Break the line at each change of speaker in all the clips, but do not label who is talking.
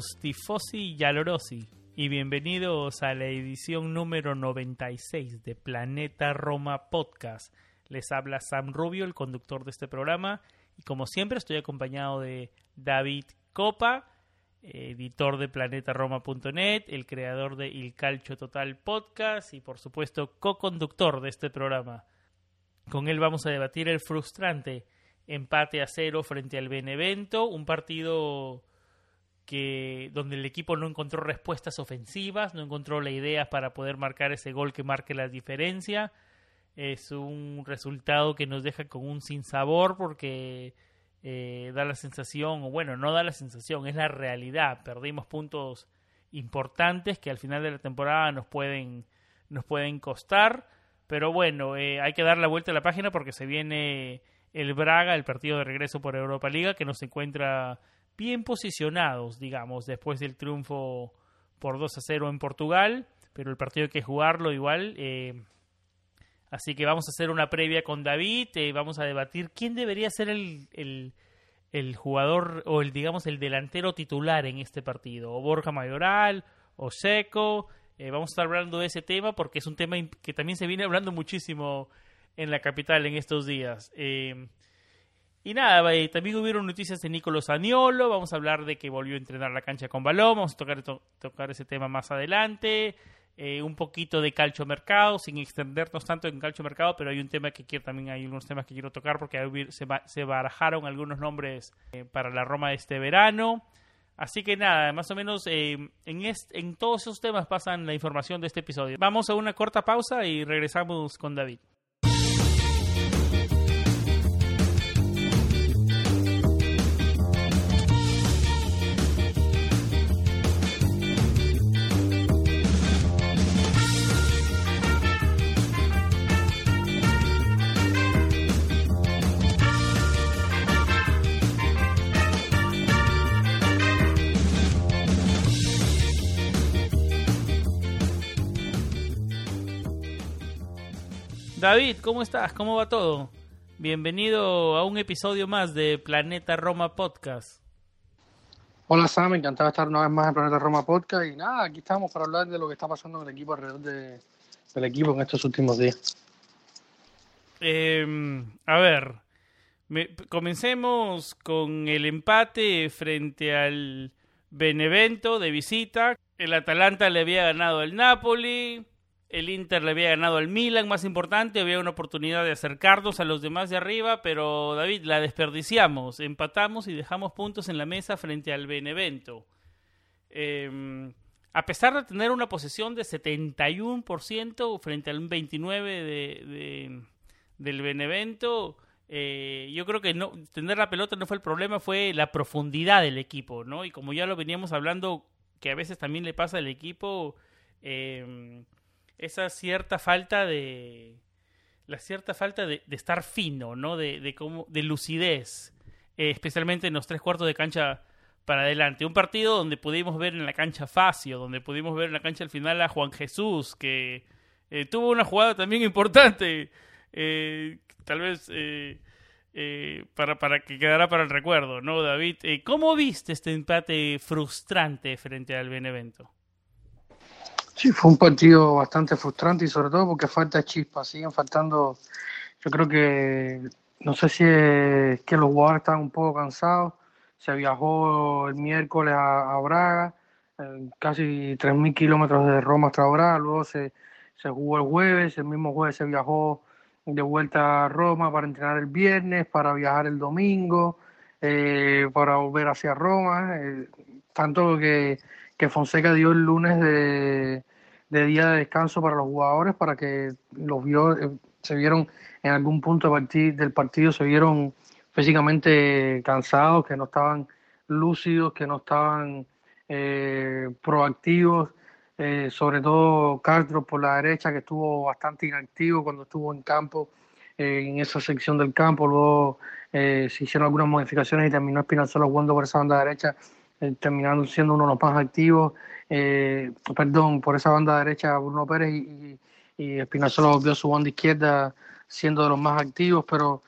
Tifosi y y bienvenidos a la edición número 96 de Planeta Roma Podcast. Les habla Sam Rubio, el conductor de este programa, y como siempre estoy acompañado de David Copa, editor de planetaroma.net, el creador de Il Calcio Total Podcast y por supuesto co-conductor de este programa. Con él vamos a debatir el frustrante empate a cero frente al Benevento, un partido que donde el equipo no encontró respuestas ofensivas, no encontró la idea para poder marcar ese gol que marque la diferencia. Es un resultado que nos deja con un sinsabor porque eh, da la sensación, o bueno, no da la sensación, es la realidad. Perdimos puntos importantes que al final de la temporada nos pueden, nos pueden costar. Pero bueno, eh, hay que dar la vuelta a la página porque se viene el Braga, el partido de regreso por Europa Liga, que nos encuentra bien posicionados, digamos, después del triunfo por 2 a 0 en Portugal, pero el partido hay que jugarlo igual. Eh, así que vamos a hacer una previa con David, eh, vamos a debatir quién debería ser el, el, jugador o el, digamos, el delantero titular en este partido, o Borja Mayoral, o Seco. Eh, vamos a estar hablando de ese tema porque es un tema que también se viene hablando muchísimo en la capital en estos días. Y nada, también hubieron noticias de Nicolás Aniolo, vamos a hablar de que volvió a entrenar la cancha con balón, vamos a tocar, tocar ese tema más adelante, eh, un poquito de calcio mercado, sin extendernos tanto en calcio mercado, pero hay un tema que quiero también, hay unos temas que quiero tocar porque se, se barajaron algunos nombres eh, para la Roma de este verano. Así que nada, más o menos eh, en, en todos esos temas pasan la información de este episodio. Vamos a una corta pausa y regresamos con David. David, ¿cómo estás? ¿Cómo va todo? Bienvenido a un episodio más de Planeta Roma Podcast.
Hola Sam, encantado de estar una vez más en Planeta Roma Podcast y nada, aquí estamos para hablar de lo que está pasando en el equipo alrededor de, del equipo en estos últimos días.
Eh, a ver, me, comencemos con el empate frente al Benevento de visita. El Atalanta le había ganado al Napoli, el Inter le había ganado al Milan, más importante, había una oportunidad de acercarnos a los demás de arriba, pero David, la desperdiciamos, empatamos y dejamos puntos en la mesa frente al Benevento. Eh, a pesar de tener una posesión de 71% frente al 29% de, de, del Benevento, eh, yo creo que no tener la pelota no fue el problema, fue la profundidad del equipo, ¿no? Y como ya lo veníamos hablando, que a veces también le pasa al equipo, eh, esa cierta falta de la cierta falta de, de estar fino, ¿no? De, de, cómo, de lucidez, eh, especialmente en los tres cuartos de cancha para adelante. Un partido donde pudimos ver en la cancha Facio, donde pudimos ver en la cancha al final a Juan Jesús, que eh, tuvo una jugada también importante, eh, tal vez eh, para, para que quedara para el recuerdo, ¿no, David? ¿Cómo viste este empate frustrante frente al Benevento?
Sí, fue un partido bastante frustrante y sobre todo porque falta chispa, siguen faltando, yo creo que, no sé si es que los jugadores están un poco cansados, se viajó el miércoles a, Braga, eh, casi 3.000 kilómetros de Roma hasta Braga, luego se, se jugó el jueves, el mismo jueves se viajó de vuelta a Roma para entrenar el viernes, para viajar el domingo, eh, para volver hacia Roma, eh, tanto que, que, Fonseca dio el lunes de, día de descanso para los jugadores, para que los vio, eh, se vieron en algún punto del partido, se vieron físicamente cansados, que no estaban lúcidos, que no estaban proactivos, sobre todo Castro por la derecha, que estuvo bastante inactivo cuando estuvo en campo en esa sección del campo, luego eh, se hicieron algunas modificaciones y terminó Espinazola jugando por esa banda derecha, eh, terminando siendo uno de los más activos, eh, perdón, por esa banda derecha Bruno Pérez y, y, Espinazola volvió su banda izquierda siendo de los más activos, pero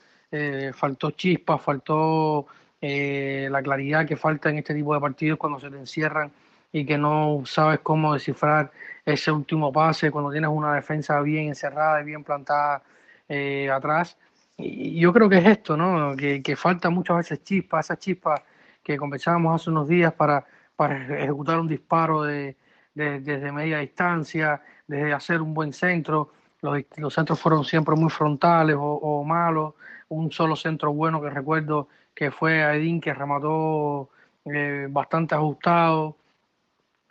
faltó chispa, faltó la claridad que falta en este tipo de partidos cuando se te encierran y que no sabes cómo descifrar ese último pase, cuando tienes una defensa bien encerrada y bien plantada eh, atrás. Y yo creo que es esto, ¿no? Que, falta muchas veces chispa, esa chispa que conversábamos hace unos días para, para ejecutar un disparo de, desde media distancia, desde hacer un buen centro. Los, los centros fueron siempre muy frontales o, malos. Un solo centro bueno que recuerdo que fue a Edín que remató eh, bastante ajustado.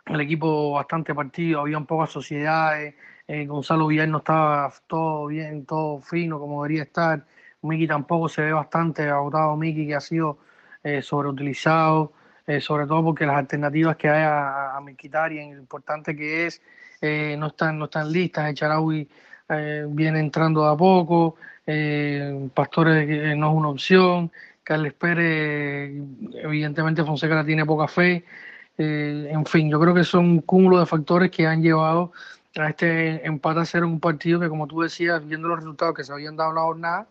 El equipo bastante partido, había pocas sociedades. Eh, Gonzalo Villar no estaba todo bien, todo fino como debería estar. Miki tampoco se ve bastante agotado. Miki que ha sido eh, sobreutilizado, eh, sobre todo porque las alternativas que hay a, a y lo importante que es, eh, no, están, no están listas. El Charaui viene entrando a poco. Pastores no es una opción. Carles Pérez, evidentemente Fonseca la tiene poca fe. en fin, yo creo que son un cúmulo de factores que han llevado a este empate a ser un partido que, como tú decías, viendo los resultados que se habían dado en la jornada,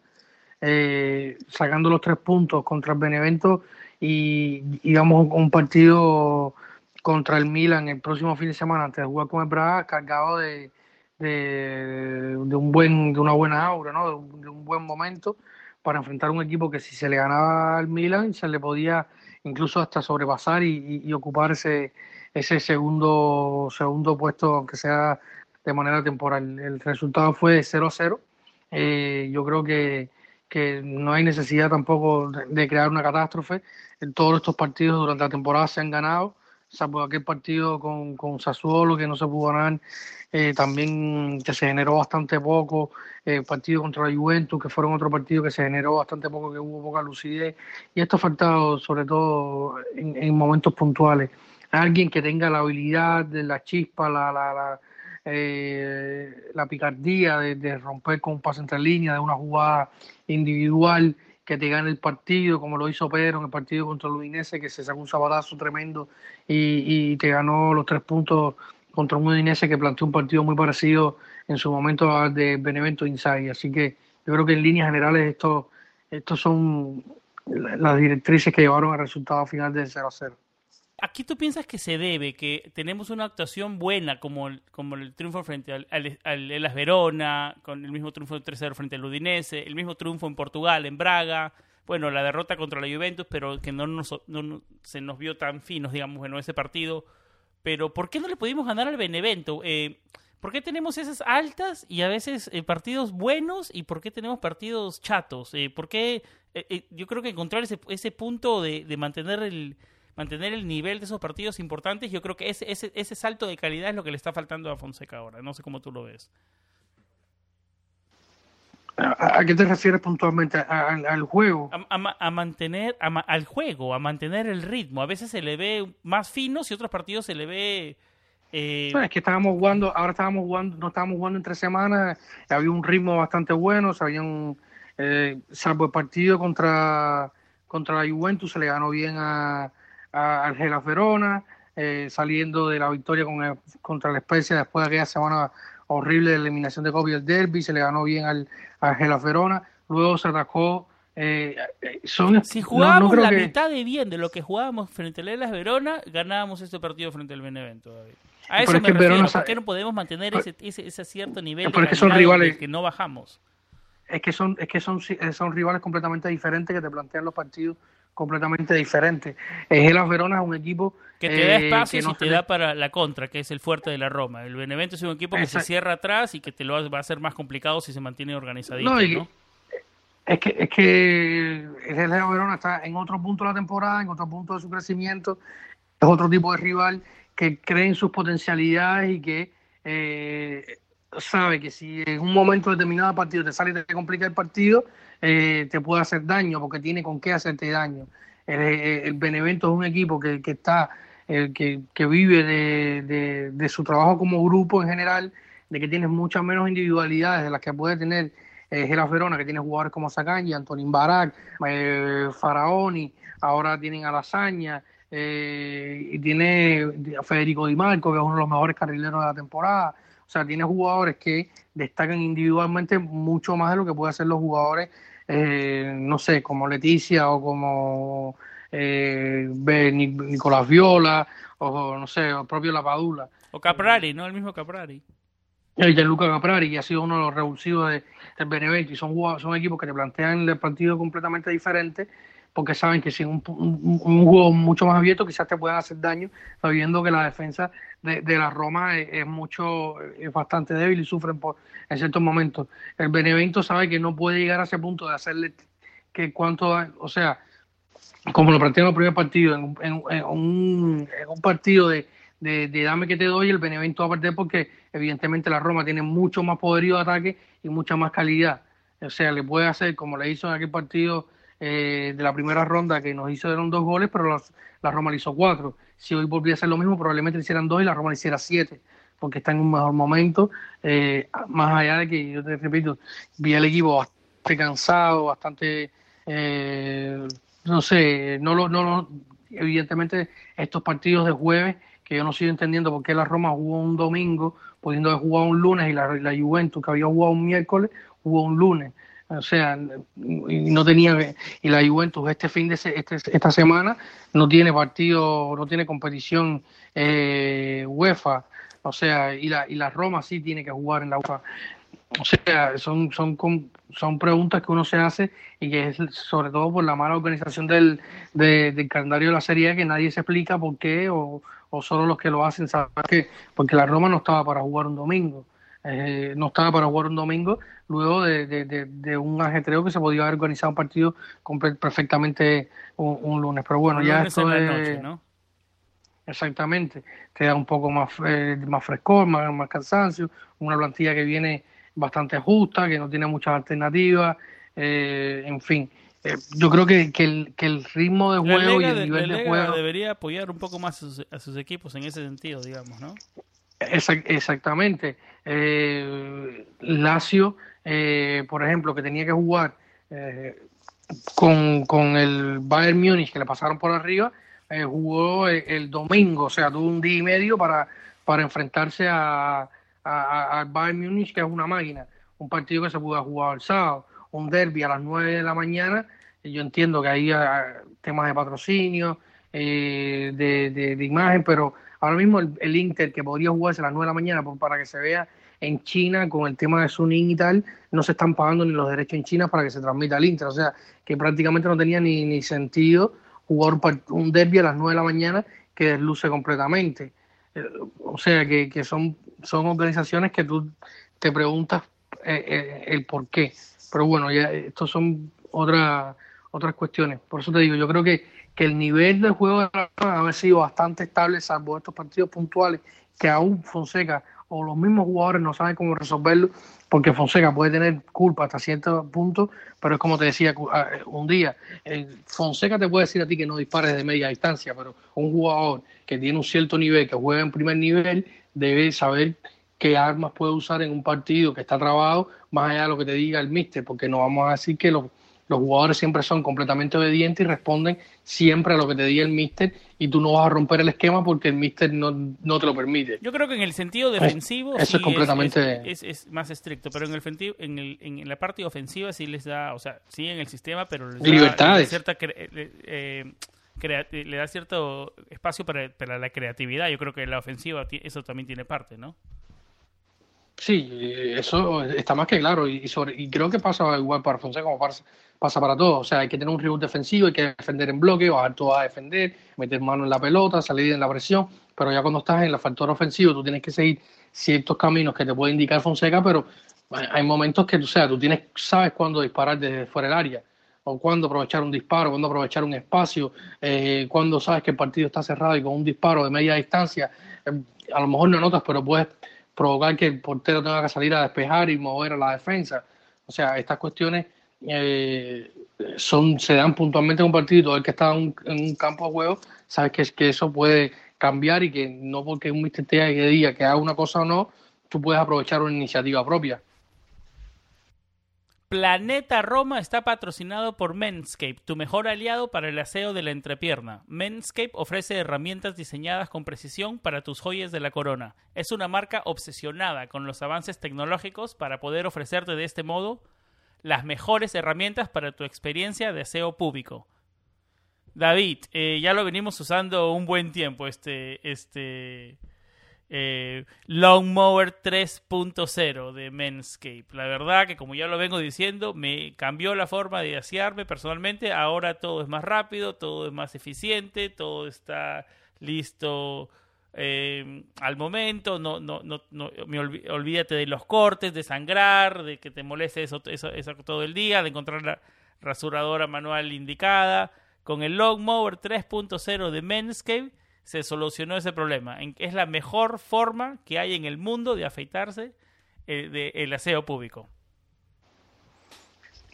eh, sacando los tres puntos contra el Benevento y digamos un partido contra el Milan el próximo fin de semana antes de jugar con el Braga cargado de, de, un buen de una buena aura ¿no? de, un, buen momento para enfrentar un equipo que si se le ganaba al Milan se le podía incluso hasta sobrepasar y, ocupar ese, ese segundo segundo puesto aunque sea de manera temporal el resultado fue 0-0 eh, yo creo que que no hay necesidad tampoco de, crear una catástrofe. En todos estos partidos durante la temporada se han ganado, salvo aquel partido con, con Sassuolo que no se pudo ganar, eh, también que se generó bastante poco, el eh, partido contra la Juventus, que fueron otro partido que se generó bastante poco, que hubo poca lucidez, y esto ha faltado sobre todo en, momentos puntuales. Alguien que tenga la habilidad la chispa, la, la, la eh, la picardía de, romper con un pase entre líneas, de una jugada individual que te gane el partido, como lo hizo Pedro en el partido contra el Udinese, que se sacó un sabadazo tremendo y, te ganó los tres puntos contra un Udinese que planteó un partido muy parecido en su momento al de Benevento Inside. Así que yo creo que en líneas generales esto, estos son las directrices que llevaron al resultado final del 0 a 0
aquí tú piensas que se debe, que tenemos una actuación buena como el, como el triunfo frente al, al, Elas Verona, con el mismo triunfo de 3-0 frente al Udinese, el mismo triunfo en Portugal, en Braga, bueno, la derrota contra la Juventus, pero que no, nos, no, se nos vio tan finos, digamos, bueno, ese partido. Pero ¿por qué no le pudimos ganar al Benevento? Eh, ¿Por qué tenemos esas altas y a veces eh, partidos buenos y por qué tenemos partidos chatos? Eh, ¿Por qué? Eh, yo creo que encontrar ese, ese punto de, de mantener el, mantener el nivel de esos partidos importantes, yo creo que ese, ese, ese salto de calidad es lo que le está faltando a Fonseca ahora. No sé cómo tú lo ves.
¿A, qué te refieres puntualmente? ¿Al juego?
A, mantener, al juego, a mantener el ritmo. A veces se le ve más fino, y otros partidos se le ve...
Eh... es que estábamos jugando, ahora estábamos jugando, no estábamos jugando en tres semanas, había un ritmo bastante bueno, se habían, eh, salvo el partido contra, contra la Juventus, se le ganó bien a, a Argela Verona, eh, saliendo de la victoria con contra la Especia después de aquella semana horrible de eliminación de Kobe el derby, se le ganó bien al a Argela Verona, luego se atacó. Eh,
eh, son, si jugábamos la mitad de bien de lo que jugábamos frente a Elas Verona, ganábamos este partido frente al Benevento, A eso me refiero, ¿por qué no podemos mantener ese, ese, cierto nivel de
que son rivales
que no bajamos?
Es que son es que son, son rivales completamente diferentes que te plantean los partidos completamente diferente. El Verona es un equipo
que te da eh, espacio y te da para la contra, que es el fuerte de la Roma. El Benevento es un equipo que se cierra atrás y que te lo va a hacer más complicado si se mantiene organizadito.
Es que, es que el Leo Verona está en otro punto de la temporada, en otro punto de su crecimiento, es otro tipo de rival que cree en sus potencialidades y que eh, sabe que si en un momento determinado del partido te sale y te complica el partido, eh, te puede hacer daño porque tiene con qué hacerte daño. El, Benevento es un equipo que, que está, que, que, vive de, de, su trabajo como grupo en general, de que tiene muchas menos individualidades de las que puede tener eh, Geras Verona, que tiene jugadores como Sacanji, Antonín Barak, eh, Faraoni, ahora tienen a Lasaña, eh, y tiene a Federico Di Marco, que es uno de los mejores carrileros de la temporada. O sea, tiene jugadores que destacan individualmente mucho más de lo que pueden hacer los jugadores, eh, no sé, como Leticia o como eh, Nicolás Viola o no sé, el propio Lapadula.
O Caprari, ¿no? El mismo Caprari.
El Gianluca Caprari, que ha sido uno de los revulsivos de, del Benevento, y son, son equipos que te plantean el partido completamente diferente porque saben que si un, un, juego mucho más abierto quizás te puedan hacer daño, sabiendo que la defensa de, la Roma es, mucho, es bastante débil y sufren por, en ciertos momentos. El Benevento sabe que no puede llegar a ese punto de hacerle que cuánto, o sea, como lo plantearon en el primer partido, en, un, partido de, de, dame que te doy, el Benevento va a perder porque evidentemente la Roma tiene mucho más poderío de ataque y mucha más calidad. O sea, le puede hacer como le hizo en aquel partido eh, de la primera ronda que nos hizo dieron dos goles, pero la Roma le hizo cuatro. Si hoy volviera a hacer lo mismo, probablemente le hicieran dos y la Roma le hiciera siete, porque está en un mejor momento. Eh, más allá de que, yo te repito, vi el equipo bastante cansado, bastante, eh, no sé, no lo, no evidentemente estos partidos de jueves que yo no sigo entendiendo por qué la Roma jugó un domingo, pudiendo haber jugado un lunes, y la Juventus, que había jugado un miércoles, jugó un lunes. O sea, y no tenía y la Juventus este fin de este, esta semana no tiene partido, no tiene competición eh, UEFA, o sea, y la y la Roma sí tiene que jugar en la UEFA. O sea, son son son preguntas que uno se hace y que es sobre todo por la mala organización del, del calendario de la Serie que nadie se explica por qué o, o solo los que lo hacen saben que porque la Roma no estaba para jugar un domingo. Eh, no estaba para jugar un domingo, luego de, un ajetreo que se podía haber organizado un partido perfectamente un, lunes. Pero bueno, ya esto es... Exactamente, te da un poco más, eh, más frescor, más, más cansancio, una plantilla que viene bastante justa, que no tiene muchas alternativas, eh, en fin. yo creo que, que, el, que el ritmo de juego y el nivel de, juego
debería apoyar un poco más a sus, equipos en ese sentido, digamos, ¿no?
Exactamente. Eh, Lazio, eh, por ejemplo, que tenía que jugar eh, con, con, el Bayern Múnich, que le pasaron por arriba, eh, jugó el, domingo, o sea, tuvo un día y medio para, para enfrentarse a, al Bayern Múnich, que es una máquina. Un partido que se pudo jugar el sábado, un derby a las 9 de la mañana. Yo entiendo que hay temas de patrocinio, de, de imagen, pero Ahora mismo el, Inter, que podría jugarse a las 9 de la mañana para que se vea en China con el tema de Suning y tal, no se están pagando ni los derechos en China para que se transmita al Inter. O sea, que prácticamente no tenía ni, ni sentido jugar un derby a las 9 de la mañana que desluce completamente. Eh, o sea, que, que son, son organizaciones que tú te preguntas eh, eh, el por qué. Pero bueno, ya estos son otras otras cuestiones. Por eso te digo, yo creo que que el nivel del juego de la ha sido bastante estable, salvo estos partidos puntuales, que aún Fonseca o los mismos jugadores no saben cómo resolverlo, porque Fonseca puede tener culpa hasta cierto punto, pero es como te decía un día, Fonseca te puede decir a ti que no dispares de media distancia, pero un jugador que tiene un cierto nivel, que juega en primer nivel, debe saber qué armas puede usar en un partido que está trabado, más allá de lo que te diga el míster, porque no vamos a decir que los los jugadores siempre son completamente obedientes y responden siempre a lo que te diga el míster y tú no vas a romper el esquema porque el míster no, no te lo permite.
Yo creo que en el sentido defensivo
eso es completamente
es, más estricto, pero en el, en, el, en la parte ofensiva sí les da, o sea, sí en el sistema, pero les
da
cierta eh, le da cierto espacio para, para la creatividad. Yo creo que la ofensiva eso también tiene parte, ¿no?
Sí, eso está más que claro y, sobre, y creo que pasa igual para Fonseca como pasa, pasa para todos. O sea, hay que tener un reboot defensivo, hay que defender en bloque, bajar todo a defender, meter mano en la pelota, salir en la presión, pero ya cuando estás en el factor ofensivo tú tienes que seguir ciertos caminos que te puede indicar Fonseca, pero hay momentos que, o sea, tú tienes, sabes cuándo disparar desde fuera del área, o cuándo aprovechar un disparo, cuándo aprovechar un espacio, eh, cuándo sabes que el partido está cerrado y con un disparo de media distancia, eh, a lo mejor no notas, pero puedes provocar que el portero tenga que salir a despejar y mover a la defensa. O sea, estas cuestiones eh, son, se dan puntualmente en un partido todo el que está en un, campo de juego sabes que, que eso puede cambiar y que no porque un mister te diga que haga una cosa o no, tú puedes aprovechar una iniciativa propia.
Planeta Roma está patrocinado por Menscape, tu mejor aliado para el aseo de la entrepierna. Menscape ofrece herramientas diseñadas con precisión para tus joyas de la corona. Es una marca obsesionada con los avances tecnológicos para poder ofrecerte de este modo las mejores herramientas para tu experiencia de aseo público. David, eh, ya lo venimos usando un buen tiempo este, este, eh, Lawnmower 3.0 de Manscape. La verdad que como ya lo vengo diciendo, me cambió la forma de asearme personalmente. Ahora todo es más rápido, todo es más eficiente, todo está listo eh, al momento. No, no, no, no me olvídate de los cortes, de sangrar, de que te moleste eso, todo el día, de encontrar la rasuradora manual indicada. Con el Lawnmower 3.0 de Manscaped se solucionó ese problema. Es la mejor forma que hay en el mundo de afeitarse eh, de, el aseo público.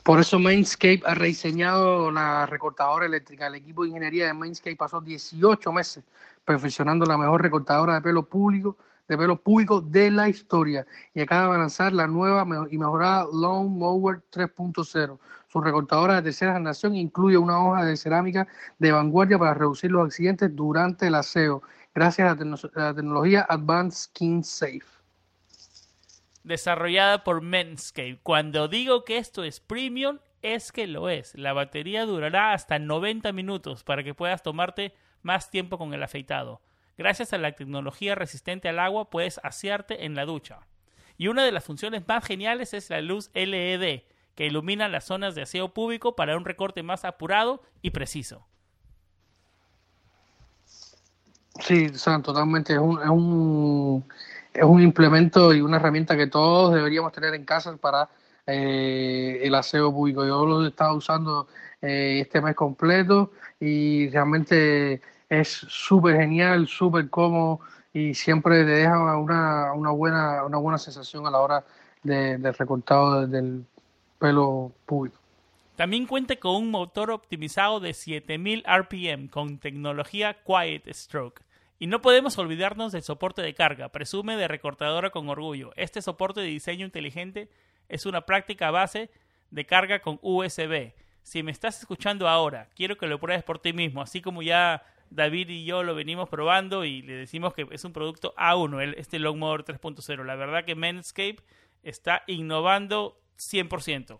Por eso Mainscape ha rediseñado la recortadora eléctrica. El equipo de ingeniería de Mainscape pasó 18 meses perfeccionando la mejor recortadora de pelo público de pelo público de la historia y acaba de lanzar la nueva y mejorada Long Mower 3.0. Su recortadora de tercera generación incluye una hoja de cerámica de vanguardia para reducir los accidentes durante el aseo, gracias a la, tecnología Advanced Skin Safe.
Desarrollada por Menscape. Cuando digo que esto es premium, es que lo es. La batería durará hasta 90 minutos para que puedas tomarte más tiempo con el afeitado. Gracias a la tecnología resistente al agua puedes asearte en la ducha. Y una de las funciones más geniales es la luz LED, que ilumina las zonas de aseo público para un recorte más apurado y preciso.
Sí, totalmente. Es un, es, un, es un implemento y una herramienta que todos deberíamos tener en casa para eh, el aseo público. Yo lo he estado usando eh, este mes completo y realmente es súper genial, súper cómodo y siempre te deja una, una, buena, una buena sensación a la hora de, del recortado del pelo público.
También cuenta con un motor optimizado de 7000 RPM con tecnología Quiet Stroke. Y no podemos olvidarnos del soporte de carga, presume de recortadora con orgullo. Este soporte de diseño inteligente es una práctica base de carga con USB. Si me estás escuchando ahora, quiero que lo pruebes por ti mismo, así como ya David y yo lo venimos probando y le decimos que es un producto A1, el, este Longmower 3.0. La verdad que Manscape está innovando 100%.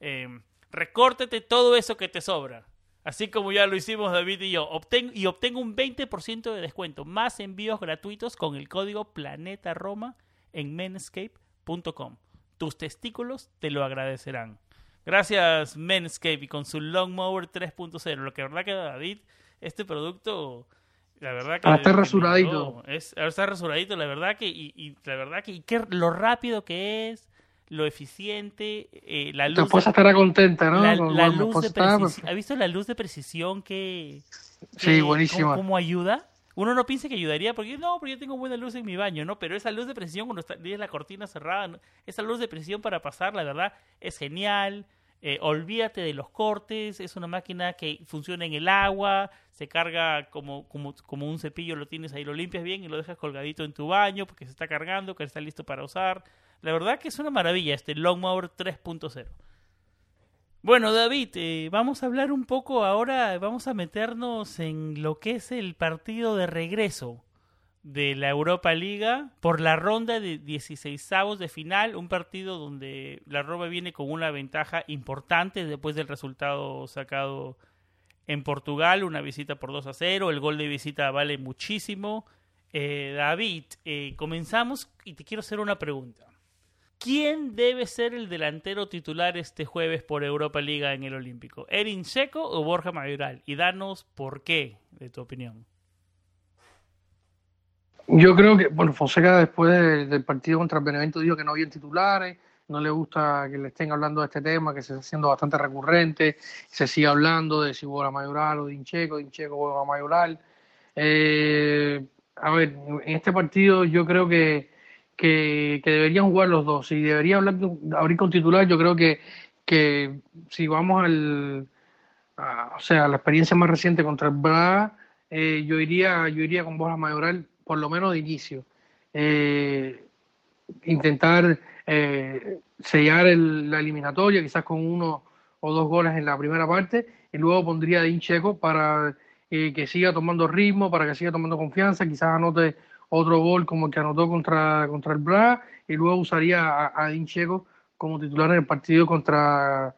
Eh, recórtete todo eso que te sobra. Así como ya lo hicimos David y yo. Obten, y obtengo un 20% de descuento. Más envíos gratuitos con el código Planeta Roma en menscape.com. Tus testículos te lo agradecerán. Gracias Manscape y con su Longmower 3.0. Lo que verdad que David este producto, la verdad que...
Ah, está rasuradito.
Es, está rasuradito, la verdad que, y, la verdad que, y lo rápido que es, lo eficiente, eh, la luz...
Tu esposa estará contenta, ¿no?
La, luz de precisión. ¿Ha visto la luz de precisión que...
sí, buenísima.
Cómo, ayuda? Uno no piensa que ayudaría porque no, porque yo tengo buena luz en mi baño, ¿no? Pero esa luz de precisión cuando está, tienes la cortina cerrada, esa luz de precisión para pasar, la verdad, es genial. Eh, olvídate de los cortes, es una máquina que funciona en el agua, se carga como, como, como un cepillo, lo tienes ahí, lo limpias bien y lo dejas colgadito en tu baño porque se está cargando, que está listo para usar. La verdad que es una maravilla este Longmower 3.0. Bueno, David, eh, vamos a hablar un poco ahora, vamos a meternos en lo que es el partido de regreso de la Europa Liga por la ronda de 16 de final, un partido donde la Roma viene con una ventaja importante después del resultado sacado en Portugal, una visita por 2 a 0, el gol de visita vale muchísimo. Eh, David, eh, comenzamos y te quiero hacer una pregunta. ¿Quién debe ser el delantero titular este jueves por Europa Liga en el Olímpico? ¿Erin Seco o Borja Mayoral? Y danos por qué, de tu opinión.
Yo creo que, bueno, Fonseca después del partido contra Benevento dijo que no había titulares, no le gusta que le estén hablando de este tema, que se está haciendo bastante recurrente, se sigue hablando de si Bola Mayoral o Dincheco, Dincheco Bola Mayoral. Eh, a ver, en este partido yo creo que, que, deberían jugar los dos. Si debería hablar, abrir con titular, yo creo que, que si vamos al, o sea, la experiencia más reciente contra el Braga, eh, yo iría yo iría con Bola Mayoral por lo menos de inicio. Eh, intentar eh, sellar la eliminatoria, quizás con uno o dos goles en la primera parte, y luego pondría a Din Checo para eh, que siga tomando ritmo, para que siga tomando confianza, quizás anote otro gol como el que anotó contra, contra el Braga, y luego usaría a, a Din Checo como titular en el partido contra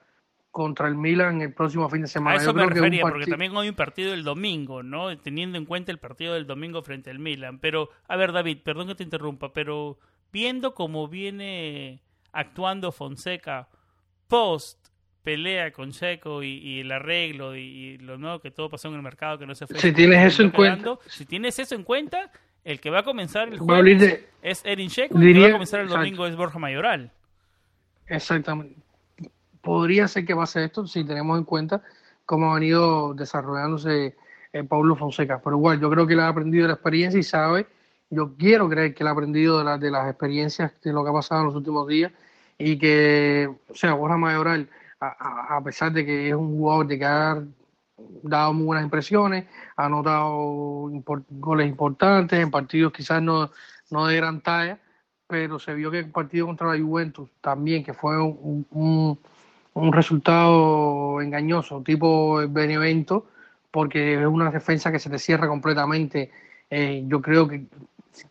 contra el Milan el próximo fin de semana.
A eso me refería, porque también hay un partido el domingo, ¿no? Teniendo en cuenta el partido del domingo frente al Milan. Pero, a ver, David, perdón que te interrumpa, pero viendo cómo viene actuando Fonseca post pelea con Checo y, el arreglo y, lo nuevo que todo pasó en el mercado que no se fue.
Si tienes eso en cuenta.
Si tienes eso en cuenta, el que va a comenzar el jueves es Erin Checo el que va a comenzar el domingo es Borja Mayoral.
Exactamente. Podría ser que pase esto si tenemos en cuenta cómo ha venido desarrollándose eh, Paulo Fonseca. Pero igual, yo creo que él ha aprendido la experiencia y sabe yo quiero creer que él ha aprendido de, de las experiencias de lo que ha pasado en los últimos días y que, o sea, Borja Mayoral, a, pesar de que es un jugador de que ha dado muy buenas impresiones, ha anotado goles importantes en partidos quizás no, no de gran talla, pero se vio que el partido contra la Juventus también, que fue un, un, resultado engañoso, tipo Benevento, porque es una defensa que se te cierra completamente. Eh, yo creo que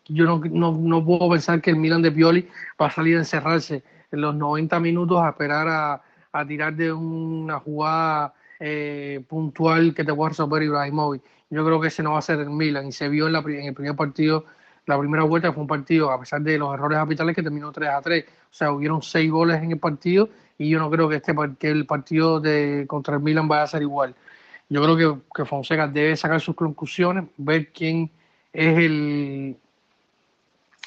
yo no, no, no, puedo pensar que el Milan de Pioli va a salir a encerrarse en los 90 minutos a esperar a, a tirar de una jugada eh, puntual que te pueda resolver Ibrahimovic. Yo creo que ese no va a ser el Milan y se vio en, la, en el primer partido, la primera vuelta fue un partido, a pesar de los errores capitales, que terminó 3 a 3. O sea, hubieron 6 goles en el partido y yo no creo que, este, que el partido de, contra el Milan vaya a ser igual. Yo creo que, que Fonseca debe sacar sus conclusiones, ver quién es el,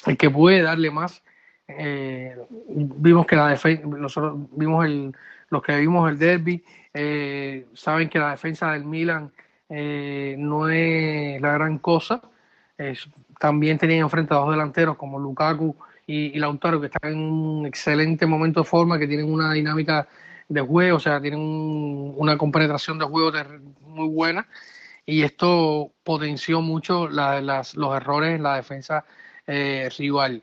el que puede darle más. Eh, vimos que la defensa, nosotros vimos el, los que vimos el derby, eh, saben que la defensa del Milan eh, no es la gran cosa. también tenían enfrente a dos delanteros como Lukaku y, Lautaro, que están en un excelente momento de forma, que tienen una dinámica de juego, o sea, tienen una compenetración de juego muy buena. Y esto potenció mucho las, los errores en la defensa eh, rival.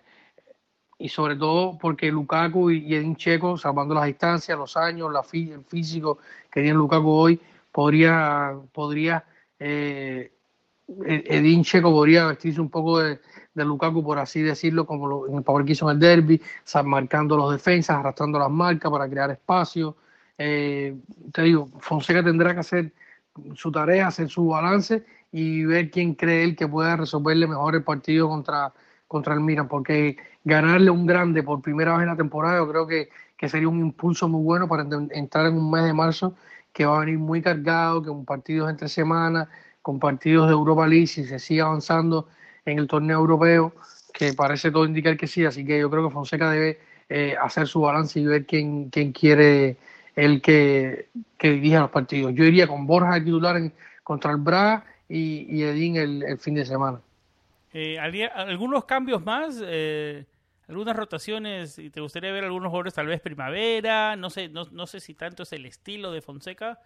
Y sobre todo porque Lukaku y Edin Checo, salvando las distancias, los años, la, el físico que tiene Lukaku hoy, podría, podría eh, e-, Edin Checo podría vestirse un poco de, Lukaku, por así decirlo, como lo, en el power que hizo en el derby, marcando los defensas, arrastrando las marcas para crear espacio. Eh, te digo, Fonseca tendrá que hacer su tarea, hacer su balance y ver quién cree él que pueda resolverle mejor el partido contra, contra el Milan, porque ganarle un grande por primera vez en la temporada yo creo que, sería un impulso muy bueno para entrar en un mes de marzo que va a venir muy cargado, que un partido entre semanas, con partidos de Europa League, si se sigue avanzando en el torneo europeo, que parece todo indicar que sí, así que yo creo que Fonseca debe eh, hacer su balance y ver quién, quién quiere el que, que dirija los partidos. Yo iría con Borja de titular en, contra el Braga y, y Edín el fin de semana.
Eh, ¿Algunos cambios más? Eh, ¿Algunas rotaciones? y ¿Te gustaría ver algunos jugadores tal vez primavera? No sé, no, no sé si tanto es el estilo de Fonseca,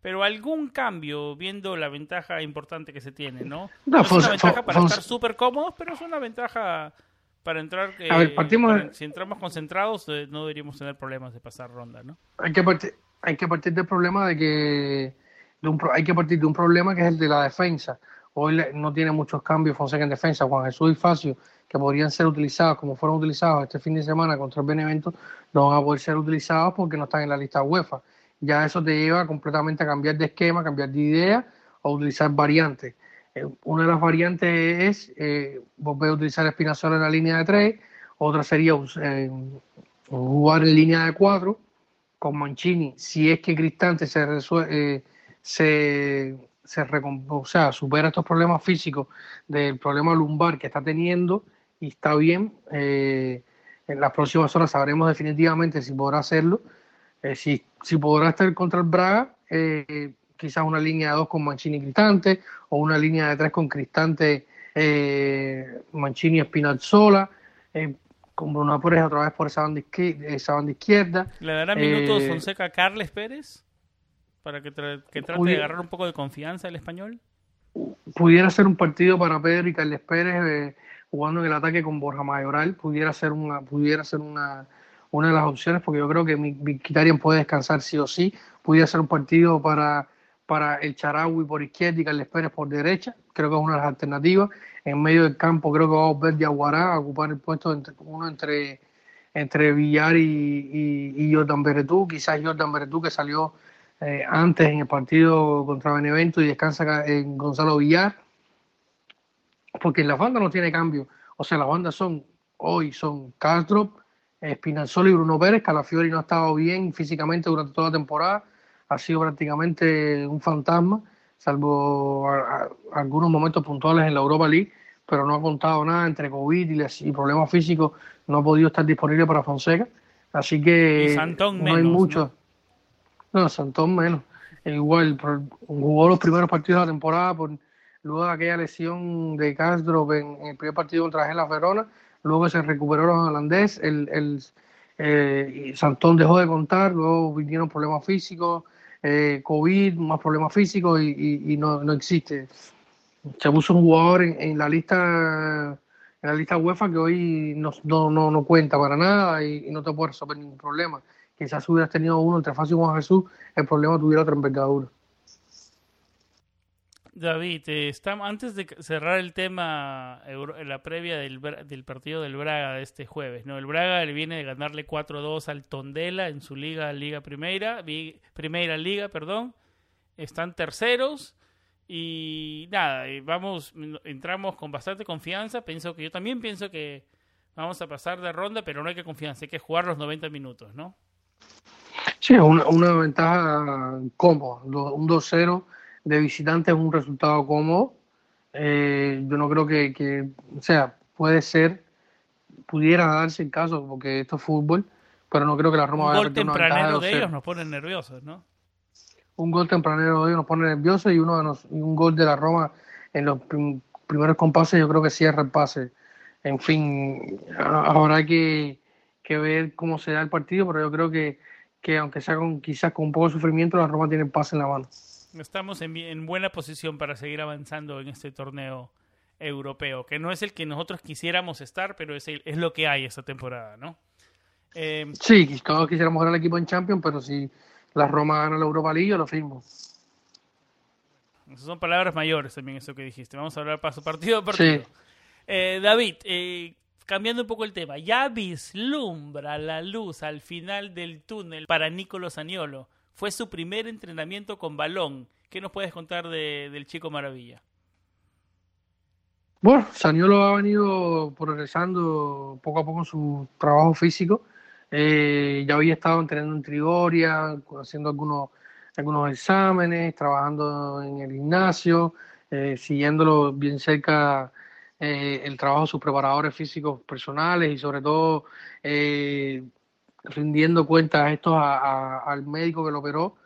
pero algún cambio viendo la ventaja importante que se tiene, ¿no? No, es una ventaja para estar súper cómodos, pero es una ventaja para entrar. a ver, partimos Si entramos concentrados, eh, no deberíamos tener problemas de pasar ronda, ¿no?
Hay que partir, hay que partir del problema de que. De un, hay que partir de un problema que es el de la defensa. Hoy no tiene muchos cambios Fonseca en defensa. Juan Jesús y Facio, que podrían ser utilizados como fueron utilizados este fin de semana contra el Benevento, no van a poder ser utilizados porque no están en la lista UEFA. Ya eso te lleva completamente a cambiar de esquema, cambiar de idea o utilizar variantes. Eh, una de las variantes es eh, volver a utilizar Espinazola en la línea de tres, otra sería eh, jugar en línea de cuatro con Mancini, si es que Cristante se, resuelve, se se o sea, supera estos problemas físicos del problema lumbar que está teniendo y está bien, eh, en las próximas horas sabremos definitivamente si podrá hacerlo, eh, si, si podrá estar contra el Braga, eh, quizás una línea de dos con Mancini y Cristante, o una línea de tres con Cristante, Mancini y Spinazzola, con Bruno Pérez otra vez por esa banda, izquierda. Esa banda izquierda.
¿Le dará minutos Fonseca a Carles Pérez? Para que, que trate de agarrar un poco de confianza el español.
Pudiera ser un partido para Pedro y Carles Pérez jugando en el ataque con Borja Mayoral, pudiera ser una, pudiera ser una, una de las opciones, porque yo creo que Mkhitaryan puede descansar sí o sí, pudiera ser un partido para, para el Charaui por izquierda y Carles Pérez por derecha, creo que es una de las alternativas, en medio del campo creo que va a ver Diaguará a ocupar el puesto entre, uno entre, entre Villar y, y, Jordan Beretú, quizás Jordan Beretú que salió eh, antes en el partido contra Benevento y descansa en Gonzalo Villar, porque la banda no tiene cambio. O sea, las bandas son, hoy son Castro, Spinazzola y Bruno Pérez. Calafiori no ha estado bien físicamente durante toda la temporada. Ha sido prácticamente un fantasma, salvo algunos momentos puntuales en la Europa League, pero no ha contado nada entre COVID y, problemas físicos. No ha podido estar disponible para Fonseca. Así que no hay mucho. ¿no? No, Santón menos. Igual, jugó los primeros partidos de la temporada por luego de aquella lesión de Castro en, el primer partido contra la Verona, luego se recuperó los holandés, el, el eh, Santón dejó de contar, luego vinieron problemas físicos, eh, COVID, más problemas físicos y, no, no, existe. Se puso un jugador en, la lista en la lista UEFA que hoy no, no, no, cuenta para nada y, no te puede resolver ningún problema. Quizás hubieras tenido uno entre Fácil y Juan Jesús, el problema tuviera otra envergadura.
David, eh, antes de cerrar el tema, la previa del, del, partido del Braga de este jueves, ¿no? El Braga le viene de ganarle 4-2 al Tondela en su liga, Liga Primera, Primera Liga, perdón. Están terceros y nada, vamos, entramos con bastante confianza. Pienso que yo también pienso que vamos a pasar de ronda, pero no hay que confianza, hay que jugar los 90 minutos, ¿no?
Sí, una, una ventaja cómoda, un 2-0 de visitante es un resultado cómodo. Eh, yo no creo que, o sea, puede ser, pudiera darse el caso, porque esto es fútbol, pero no creo que la Roma
un gol tempranero de, ellos nos pone nerviosos, ¿no?
Un gol tempranero de ellos nos pone nerviosos y uno de un gol de la Roma en los primeros compases yo creo que cierra el pase. En fin, habrá que, que ver cómo se da el partido, pero yo creo que, que aunque sea con, quizás con un poco de sufrimiento, la Roma tiene el pase en la mano
estamos en, buena posición para seguir avanzando en este torneo europeo, que no es el que nosotros quisiéramos estar, pero es, es lo que hay esta temporada, ¿no?
Eh, sí, todos quisiéramos ver al equipo en Champions, pero si la Roma gana la Europa League, lo firmo.
Esas son palabras mayores también, eso que dijiste. Vamos a hablar paso partido a partido. Eh, David, eh, cambiando un poco el tema, ya vislumbra la luz al final del túnel para Nicolo Saniolo fue su primer entrenamiento con balón. ¿Qué nos puedes contar del chico Maravilla?
Bueno, Saniolo ha venido progresando poco a poco en su trabajo físico. Eh, ya había estado entrenando en Trigoria, haciendo algunos, algunos exámenes, trabajando en el gimnasio, eh, siguiéndolo bien cerca eh, el trabajo de sus preparadores físicos personales y sobre todo rindiendo cuentas esto al médico que lo operó,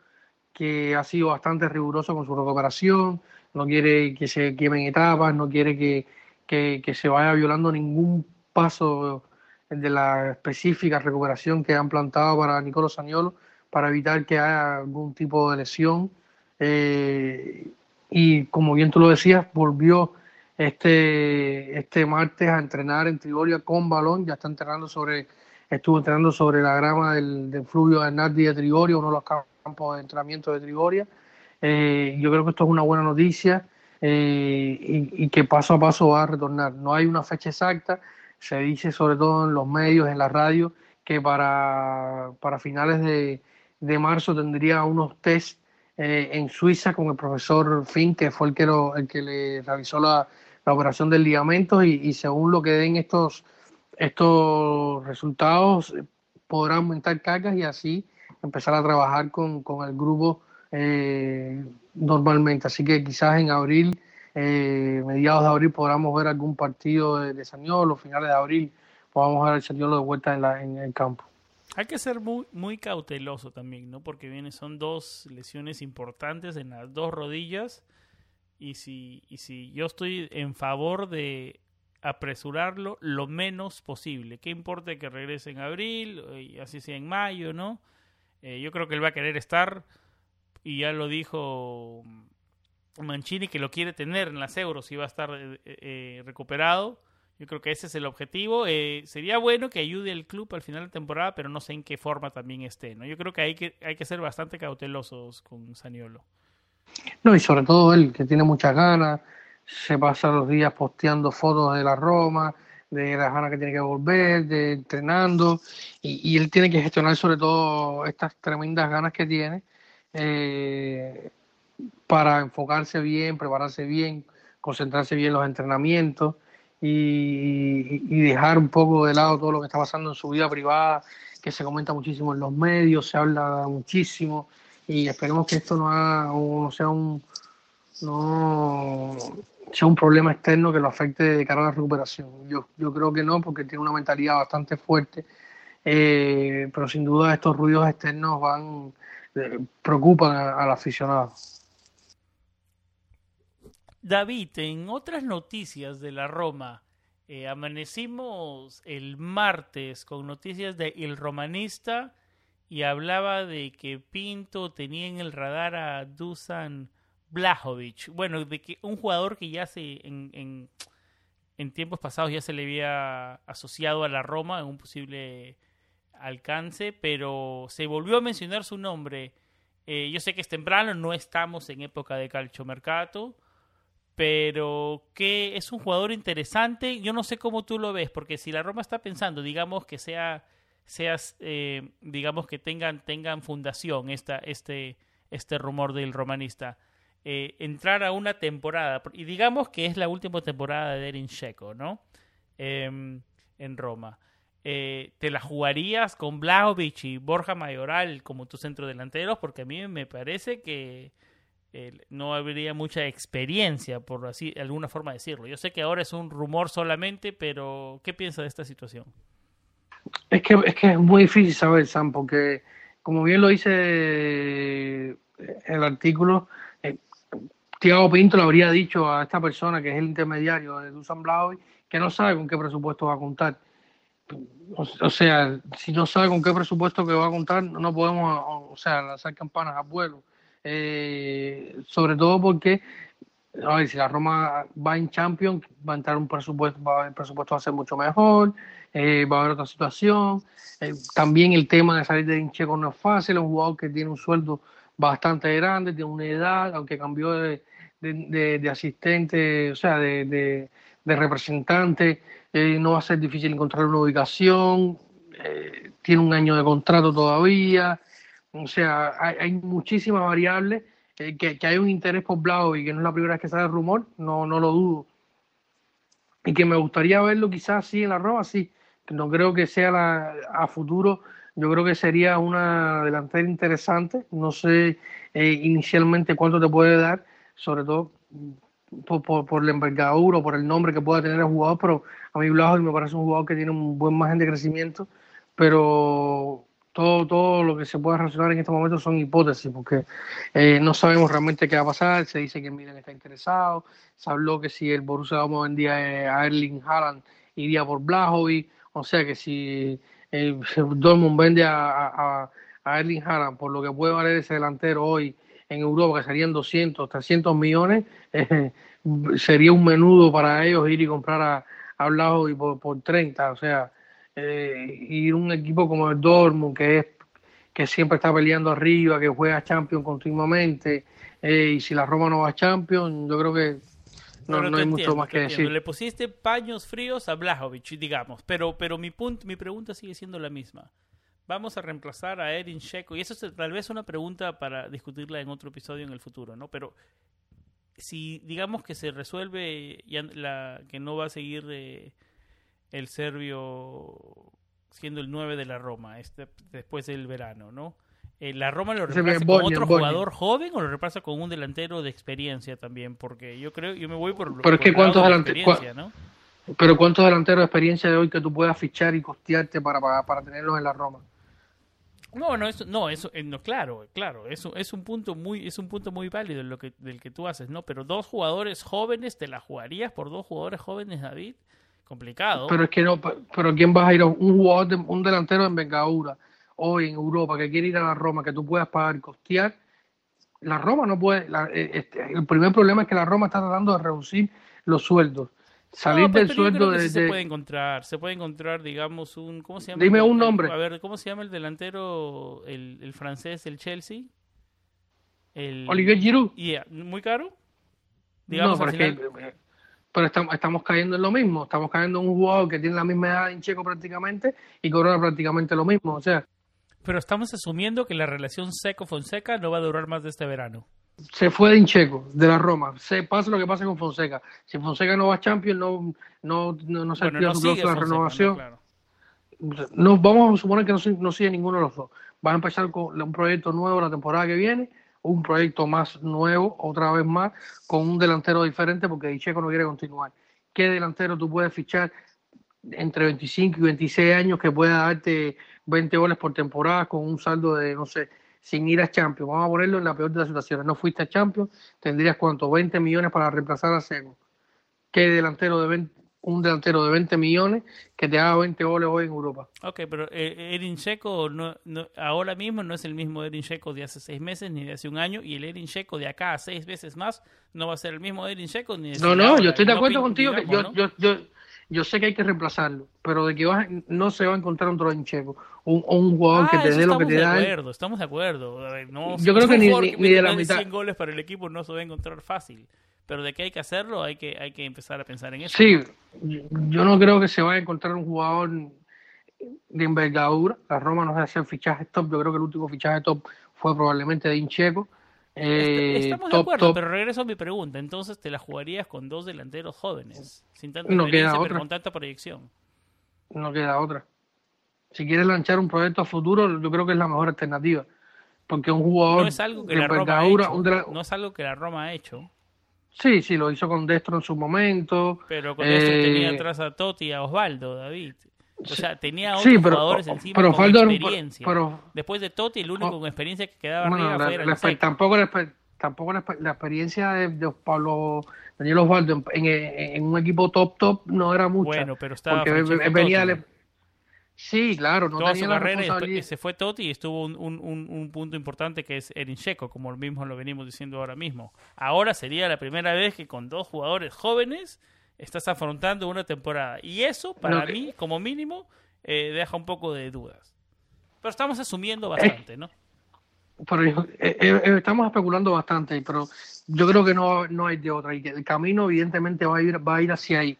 que ha sido bastante riguroso con su recuperación, no quiere que se quemen etapas, no quiere que, que, se vaya violando ningún paso de la específica recuperación que han plantado para Nicolo Saniolo para evitar que haya algún tipo de lesión. Eh, y como bien tú lo decías, volvió este, este martes a entrenar en Trigoria con balón, ya está entrenando sobre estuvo entrenando sobre la grama del, del fluvio de Nardi de Trigoria, uno de los campos de entrenamiento de Trigoria. Eh, yo creo que esto es una buena noticia eh, y, que paso a paso va a retornar. No hay una fecha exacta, se dice sobre todo en los medios, en la radio, que para, para finales de, de marzo tendría unos test eh, en Suiza con el profesor Finn, que fue el que, el que le realizó la, operación del ligamento y, según lo que den estos estos resultados podrán aumentar cargas y así empezar a trabajar con, el grupo eh, normalmente. Así que quizás en abril, eh, mediados de abril, podamos ver algún partido de, de Sañol, o finales de abril podamos dar el Saniolo de vuelta en, la, en el campo.
Hay que ser muy, muy cauteloso también, ¿no? Porque viene, son dos lesiones importantes en las dos rodillas. Y si, y si yo estoy en favor de apresurarlo lo menos posible. ¿Qué importa que regrese en abril, y así sea en mayo, ¿no? Eh, yo creo que él va a querer estar, y ya lo dijo Mancini, que lo quiere tener en las euros y va a estar eh, eh, recuperado. Yo creo que ese es el objetivo. sería bueno que ayude al club al final de temporada, pero no sé en qué forma también esté. ¿no? Yo creo que hay que, hay que ser bastante cautelosos con Saniolo.
No, y sobre todo él, que tiene muchas ganas, se pasa los días posteando fotos de la Roma, de la ganas que tiene que volver, de entrenando, y, él tiene que gestionar sobre todo estas tremendas ganas que tiene eh, para enfocarse bien, prepararse bien, concentrarse bien en los entrenamientos y, dejar un poco de lado todo lo que está pasando en su vida privada, que se comenta muchísimo en los medios, se habla muchísimo, y esperemos que esto no, no sea un no sea un problema externo que lo afecte de cara a la recuperación. Yo, yo creo que no, porque tiene una mentalidad bastante fuerte, eh, pero sin duda estos ruidos externos van eh, preocupan al aficionado.
David, en otras noticias de la Roma, eh, amanecimos el martes con noticias de El Romanista y hablaba de que Pinto tenía en el radar a Dusan Blajovic. Bueno, de que un jugador que ya se en, en, tiempos pasados ya se le había asociado a la Roma en un posible alcance, pero se volvió a mencionar su nombre. Eh, yo sé que es temprano, no estamos en época de calchomercato, pero que es un jugador interesante. Yo no sé cómo tú lo ves, porque si la Roma está pensando, digamos que sea, seas, eh, digamos que tengan, tengan fundación esta, este, este rumor del romanista eh, entrar a una temporada, y digamos que es la última temporada de Erin Checo, ¿no? Em, en Roma. Eh, ¿Te la jugarías con Blaovic y Borja Mayoral como tu centro delanteros? Porque a mí me parece que eh, no habría mucha experiencia, por así alguna forma decirlo. Yo sé que ahora es un rumor solamente, pero ¿qué piensas de esta situación?
Es que, es que es muy difícil saber, Sam, porque como bien lo dice el artículo, Tiago Pinto le habría dicho a esta persona que es el intermediario de Dusan Blaovic que no sabe con qué presupuesto va a contar. O, sea, si no sabe con qué presupuesto que va a contar, no podemos, o sea, lanzar campanas a vuelo. Eh, sobre todo porque, a ver, si la Roma va en Champions, va a entrar un presupuesto, va, el presupuesto va a ser mucho mejor, eh, va a haber otra situación. Eh, también el tema de salir de Incheco no es fácil, un jugador que tiene un sueldo bastante grande, tiene una edad, aunque cambió de, de, asistente, o sea, de, representante, eh, no va a ser difícil encontrar una ubicación, tiene un año de contrato todavía, o sea, hay, muchísimas variables, eh, que, hay un interés por Blau y que no es la primera vez que sale el rumor, no, no lo dudo. Y que me gustaría verlo quizás sí en la Roma, sí, no creo que sea la, a futuro, yo creo que sería una delantera interesante, no sé inicialmente cuánto te puede dar, sobre todo por, por, por, la envergadura o por el nombre que pueda tener el jugador, pero a mí Blajovic me parece un jugador que tiene un buen margen de crecimiento, pero todo, todo lo que se pueda relacionar en este momento son hipótesis, porque eh, no sabemos realmente qué va a pasar, se dice que Milan está interesado, se habló que si el Borussia Dortmund vendía a Erling Haaland, iría por Blajovic, o sea que si el Dortmund vende a, a, a Erling Haaland por lo que puede valer ese delantero hoy en Europa, que serían 200, 300 millones, eh, sería un menudo para ellos ir y comprar a, a y por, por 30. O sea, eh, ir un equipo como el Dortmund, que es que siempre está peleando arriba, que juega Champions continuamente, eh, y si la Roma no va a Champions, yo creo que no, no hay mucho más que decir.
Le pusiste paños fríos a Blajovic, digamos, pero, pero mi, punto, mi pregunta sigue siendo la misma vamos a reemplazar a Edin Checo. Y eso es tal vez una pregunta para discutirla en otro episodio en el futuro, ¿no? Pero si digamos que se resuelve ya la, que no va a seguir eh, el serbio siendo el 9 de la Roma este, después del verano, ¿no? Eh, ¿La Roma lo reemplaza con otro jugador joven o lo reemplaza con un delantero de experiencia también? Porque yo creo, yo me voy por,
Pero es que cuántos delanteros, Pero ¿cuántos delanteros de experiencia de hoy que tú puedas fichar y costearte para, para, para tenerlos en la Roma?
No, no, eso, no, eso, eh, no, claro, claro, eso es un punto muy, es un punto muy válido lo que, del que tú haces, ¿no? Pero dos jugadores jóvenes, ¿te la jugarías por dos jugadores jóvenes, David? Complicado.
Pero es que no, pero ¿quién vas a ir a un jugador, de, un delantero en Vengadura hoy en Europa que quiere ir a la Roma, que tú puedas pagar, costear? La Roma no puede, la, eh, este, el primer problema es que la Roma está tratando de reducir los sueldos salir
No,
del sueldo de,
se
de-
puede encontrar, se puede encontrar, digamos, un, ¿cómo se llama?
Dime
el-
un
el-
nombre.
A ver, ¿cómo se llama el delantero, el, el francés del Chelsea? El,
Olivier Giroud.
Yeah, ¿Muy caro?
No,
Digamos,
pero
al
es que,
final-
eh, pero estamos, estamos cayendo en lo mismo. Estamos cayendo en un jugador que tiene la misma edad en Checo prácticamente y cobra prácticamente lo mismo. O sea,
Pero estamos asumiendo que la relación Seco-Fonseca no va a durar más de este verano.
se fue de Incheco, de la Roma. Se pasa lo que pasa con Fonseca. Si Fonseca no va a Champions, no, no, no, no se
Bueno,
activa
no
su
sigue Fonseca, ¿no?
renovación.
Claro.
No, vamos a suponer que no, no sigue ninguno de los dos. Van a empezar con un proyecto nuevo la temporada que viene, un proyecto más nuevo, otra vez más, con un delantero diferente, porque Dicheco no quiere continuar. ¿Qué delantero tú puedes fichar entre 25 y 26 años que pueda darte 20 goles por temporada con un saldo de, no sé, sin ir a Champions? Vamos a ponerlo en la peor de las situaciones. No fuiste a Champions, tendrías cuánto? 20 millones para reemplazar a Seco. ¿Qué delantero de 20 un delantero de 20 millones que te haga 20 goles hoy en Europa?
Ok, pero eh, Erin Checo no, no- ahora mismo no es el mismo Erin Checo de hace seis meses ni de hace un año y el Erin Checo de acá a seis veces más no va a ser el mismo Erin Checo ni de
No,
de
no,
ahora,
yo estoy de acuerdo contigo que yo, yo, yo, yo sé que hay que reemplazarlo, pero de que vas, no se va a encontrar un en checo, un, un jugador
Ah,
que te
eso
dé lo que
estamos
te
de
da él.
acuerdo, estamos de acuerdo. Ver, no,
Yo creo que ni- ni- ni de la mitad.
100 goles para el equipo no se va a encontrar fácil. Pero de que hay que hacerlo, hay que, hay que empezar a pensar en eso.
Sí, yo no creo que se vaya a encontrar un jugador de envergadura. La Roma no va a hacer fichajes top. Yo creo que el último fichaje top fue probablemente de Incheco. Eh,
Est- Estamos de acuerdo,
top.
pero regreso a mi pregunta. Entonces te la jugarías con dos delanteros jóvenes, sin tanta
No queda
experiencia, pero
otra.
con tanta proyección.
No queda otra. Si quieres lanzar un proyecto a futuro, yo creo que es la mejor alternativa. Porque un jugador
No es algo que
de
la Roma ha hecho.
un
No es algo que la Roma ha hecho.
Sí, sí, lo hizo con Destro en su momento.
Pero con esto
Eh,
tenía atrás a Totti y a Osvaldo, David. O sea, tenía otros
Sí, pero-
jugadores encima
pero
con
Osvaldo
experiencia.
pero-
Después de Totti, el único
Oh,
con experiencia que quedaba
Bueno,
arriba
la,
fue
la tampoco, la, tampoco la, exper- la experiencia de, de Pablo Daniel Osvaldo en, en- en un equipo top top no era mucha.
Bueno, pero estaba
porque venía
Totti.
Sí, claro, no
Toda
tenía
su
la
carrera y se fue Totti y estuvo un, un- un- un punto importante que es Erin Checo, como lo mismo lo venimos diciendo ahora mismo. Ahora sería la primera vez que con dos jugadores jóvenes estás afrontando una temporada. Y eso, para
No, que-
mí, como mínimo, eh, deja un poco de dudas. Pero estamos asumiendo bastante, ¿no?
Pero yo- eh, eh, eh, estamos especulando bastante, pero yo creo que no, no hay de otra. Y que el camino, evidentemente, va a ir, va a ir hacia ahí.